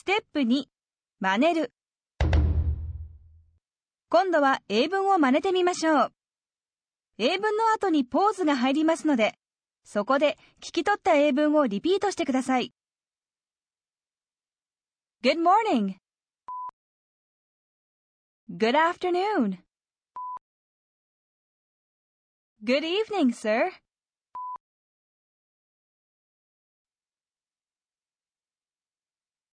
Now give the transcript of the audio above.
ステップ2、真似る。今度は英文を真似てみましょう。英文の後にポーズが入りますので、そこで聞き取った英文をリピートしてください。Good morning. Good afternoon. Good evening, sir.